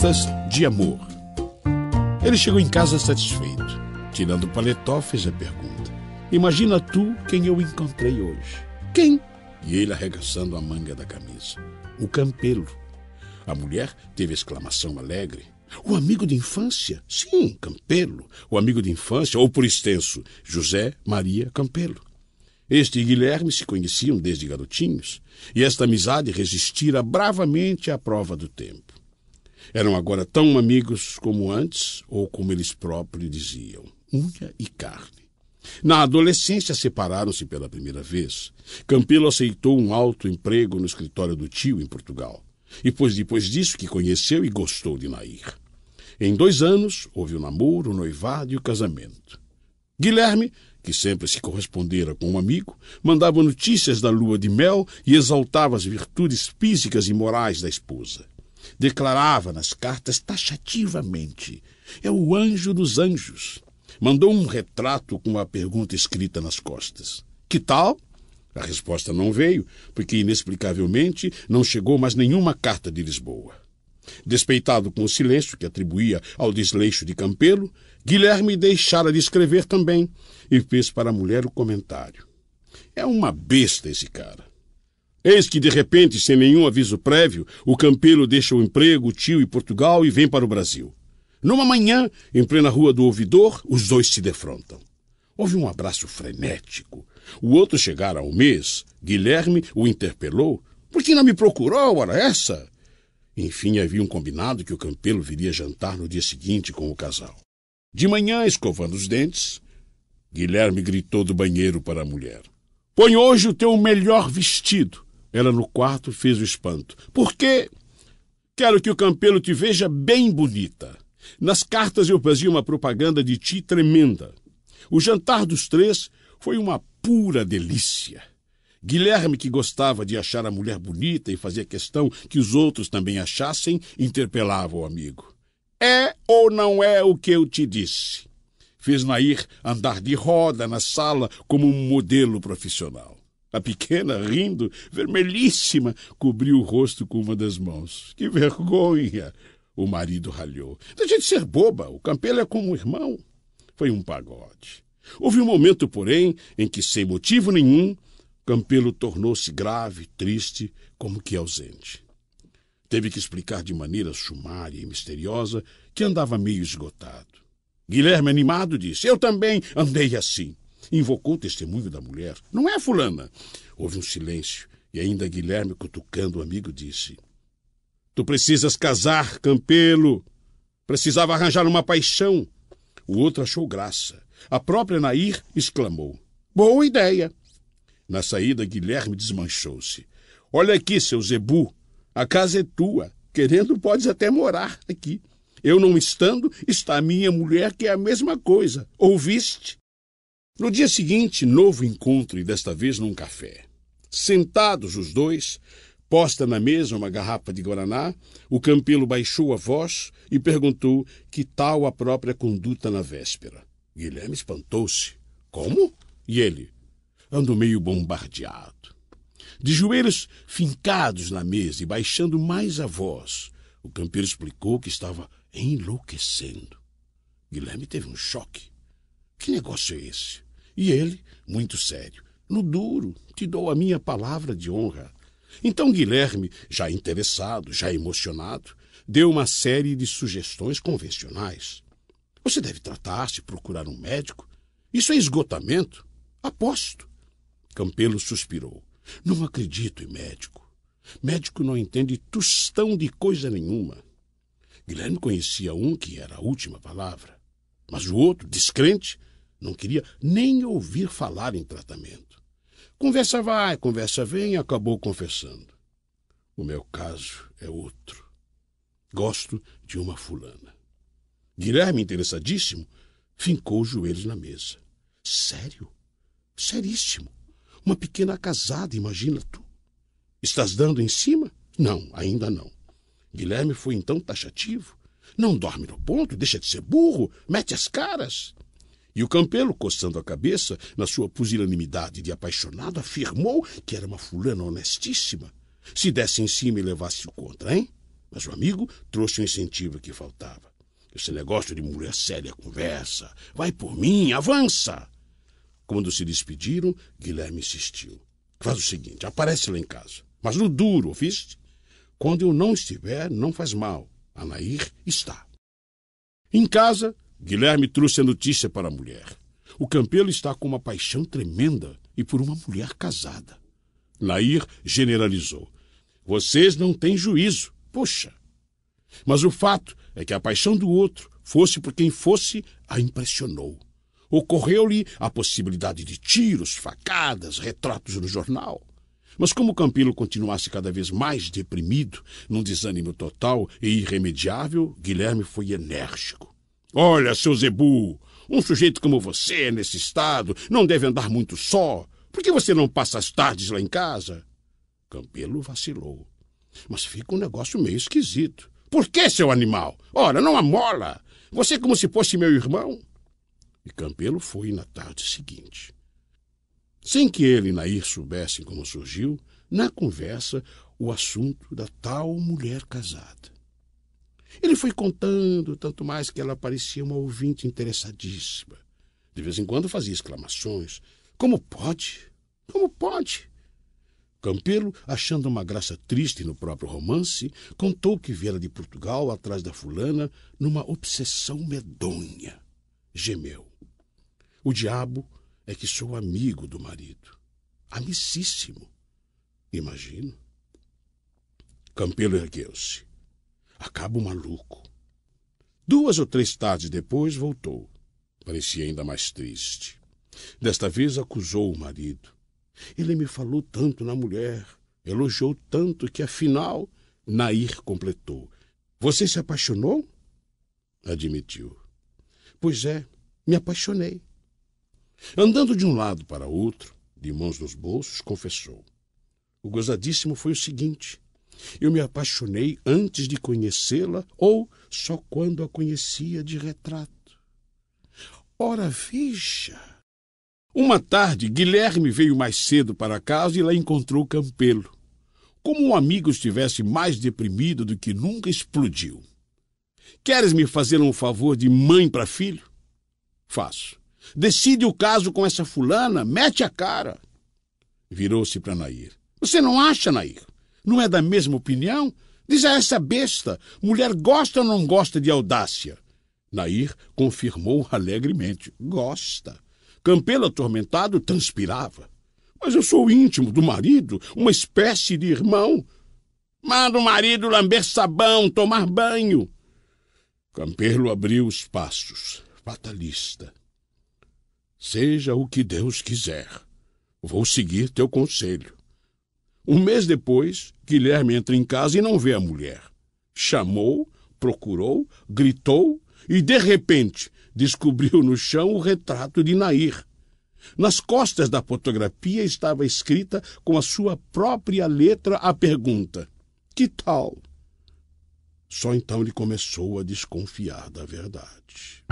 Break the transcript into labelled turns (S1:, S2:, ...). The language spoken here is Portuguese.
S1: Cartas de Amor. Ele chegou em casa satisfeito. Tirando o paletó, fez a pergunta: Imagina tu quem eu encontrei hoje. Quem? E ele arregaçando a manga da camisa. O campelo. A mulher teve exclamação alegre. O amigo de infância? Sim, Campelo. O amigo de infância, ou por extenso, José Maria Campelo. Este e Guilherme se conheciam desde garotinhos, e esta amizade resistira bravamente à prova do tempo. Eram agora tão amigos como antes, ou como eles próprios diziam, unha e carne. Na adolescência separaram-se pela primeira vez. Campelo aceitou um alto emprego no escritório do tio em Portugal. E foi depois disso que conheceu e gostou de Nair. Em dois anos, houve o namoro, o noivado e o casamento. Guilherme, que sempre se correspondera com um amigo, mandava notícias da lua de mel e exaltava as virtudes físicas e morais da esposa. Declarava nas cartas taxativamente: é o anjo dos anjos. Mandou um retrato com uma pergunta escrita nas costas: Que tal? A resposta não veio, porque inexplicavelmente não chegou mais nenhuma carta de Lisboa. Despeitado com o silêncio que atribuía ao desleixo de Campelo, Guilherme deixara de escrever também e fez para a mulher o comentário: É uma besta esse cara. Eis que, de repente, sem nenhum aviso prévio, o Campelo deixa o emprego, o tio e Portugal e vem para o Brasil. Numa manhã, em plena rua do Ouvidor, os dois se defrontam. Houve um abraço frenético. O outro chegara ao mês. Guilherme o interpelou. Por que não me procurou, hora essa? Enfim, havia um combinado que o Campelo viria jantar no dia seguinte com o casal. De manhã, escovando os dentes, Guilherme gritou do banheiro para a mulher. Põe hoje o teu melhor vestido. Ela no quarto fez o espanto. Por quê? Quero que o Campelo te veja bem bonita. Nas cartas eu fazia uma propaganda de ti tremenda. O jantar dos três foi uma pura delícia. Guilherme, que gostava de achar a mulher bonita e fazia questão que os outros também achassem, interpelava o amigo. É ou não é o que eu te disse? Fez Nair andar de roda na sala como um modelo profissional. A pequena, rindo, vermelhíssima, cobriu o rosto com uma das mãos. Que vergonha! O marido ralhou. Deixa de ser boba, o Campelo é como um irmão. Foi um pagode. Houve um momento, porém, em que, sem motivo nenhum, Campelo tornou-se grave, triste, como que ausente. Teve que explicar de maneira sumária e misteriosa que andava meio esgotado. Guilherme, animado, disse: Eu também andei assim. Invocou o testemunho da mulher. Não é, Fulana? Houve um silêncio e ainda Guilherme, cutucando o amigo, disse: Tu precisas casar, Campelo. Precisava arranjar uma paixão. O outro achou graça. A própria Nair exclamou: Boa ideia. Na saída, Guilherme desmanchou-se. Olha aqui, seu Zebu, a casa é tua. Querendo, podes até morar aqui. Eu não estando, está a minha mulher, que é a mesma coisa. Ouviste? No dia seguinte, novo encontro, e desta vez num café. Sentados os dois, posta na mesa uma garrafa de Guaraná, o Campelo baixou a voz e perguntou que tal a própria conduta na véspera. Guilherme espantou-se. Como? E ele? ando meio bombardeado. De joelhos fincados na mesa e baixando mais a voz, o campeiro explicou que estava enlouquecendo. Guilherme teve um choque. Que negócio é esse? E ele, muito sério, no duro, te dou a minha palavra de honra. Então Guilherme, já interessado, já emocionado, deu uma série de sugestões convencionais. Você deve tratar-se, procurar um médico. Isso é esgotamento. Aposto. Campelo suspirou. Não acredito em médico. Médico não entende tostão de coisa nenhuma. Guilherme conhecia um que era a última palavra. Mas o outro, descrente, não queria nem ouvir falar em tratamento. Conversa vai, conversa vem acabou confessando. O meu caso é outro. Gosto de uma fulana. Guilherme, interessadíssimo, fincou os joelhos na mesa. Sério? Seríssimo. Uma pequena casada, imagina tu. Estás dando em cima? Não, ainda não. Guilherme foi então taxativo. Não dorme no ponto, deixa de ser burro, mete as caras. E o Campelo, coçando a cabeça, na sua pusilanimidade de apaixonado, afirmou que era uma fulana honestíssima. Se desse em cima e levasse o contra, hein? Mas o amigo trouxe o incentivo que faltava. Esse negócio de mulher séria conversa. Vai por mim, avança! Quando se despediram, Guilherme insistiu. Faz o seguinte, aparece lá em casa. Mas no duro, ouviste? Quando eu não estiver, não faz mal. A Nair está. Em casa, Guilherme trouxe a notícia para a mulher. O Campelo está com uma paixão tremenda e por uma mulher casada. Nair generalizou. Vocês não têm juízo. Poxa! Mas o fato é que a paixão do outro, fosse por quem fosse, a impressionou. Ocorreu-lhe a possibilidade de tiros, facadas, retratos no jornal. Mas como Campilo continuasse cada vez mais deprimido, num desânimo total e irremediável, Guilherme foi enérgico. Olha, seu Zebu, um sujeito como você, nesse estado, não deve andar muito só. Por que você não passa as tardes lá em casa? Campelo vacilou. Mas fica um negócio meio esquisito. Por que, seu animal? Ora, não amola. Você é como se fosse meu irmão. E Campelo foi na tarde seguinte. Sem que ele e Nair soubessem como surgiu, na conversa, o assunto da tal mulher casada. Ele foi contando, tanto mais que ela parecia uma ouvinte interessadíssima. De vez em quando fazia exclamações. Como pode? Como pode? Campelo, achando uma graça triste no próprio romance, contou que viera de Portugal atrás da fulana numa obsessão medonha. Gemeu. O diabo é que sou amigo do marido. Amicíssimo. Imagino. Campelo ergueu-se. Acabo maluco. Duas ou três tardes depois voltou. Parecia ainda mais triste. Desta vez acusou o marido. Ele me falou tanto na mulher, elogiou tanto que, afinal, Nair completou. Você se apaixonou? Admitiu. Pois é, me apaixonei. Andando de um lado para outro, de mãos nos bolsos, confessou. O gozadíssimo foi o seguinte: eu me apaixonei antes de conhecê-la ou só quando a conhecia de retrato. Ora, veja! Uma tarde, Guilherme veio mais cedo para casa e lá encontrou Campelo. Como um amigo estivesse mais deprimido do que nunca, explodiu. Queres me fazer um favor de mãe para filho? Faço. Decide o caso com essa fulana, mete a cara. Virou-se para Nair. Você não acha, Nair? Não é da mesma opinião? Diz a essa besta: mulher gosta ou não gosta de audácia? Nair confirmou alegremente: gosta. Campelo atormentado transpirava. Mas eu sou íntimo do marido, uma espécie de irmão. Manda o marido lamber sabão, tomar banho. Campelo abriu os passos, fatalista. Seja o que Deus quiser. Vou seguir teu conselho. Um mês depois, Guilherme entra em casa e não vê a mulher. Chamou, procurou, gritou e, de repente, descobriu no chão o retrato de Nair. Nas costas da fotografia estava escrita com a sua própria letra a pergunta: Que tal? Só então ele começou a desconfiar da verdade.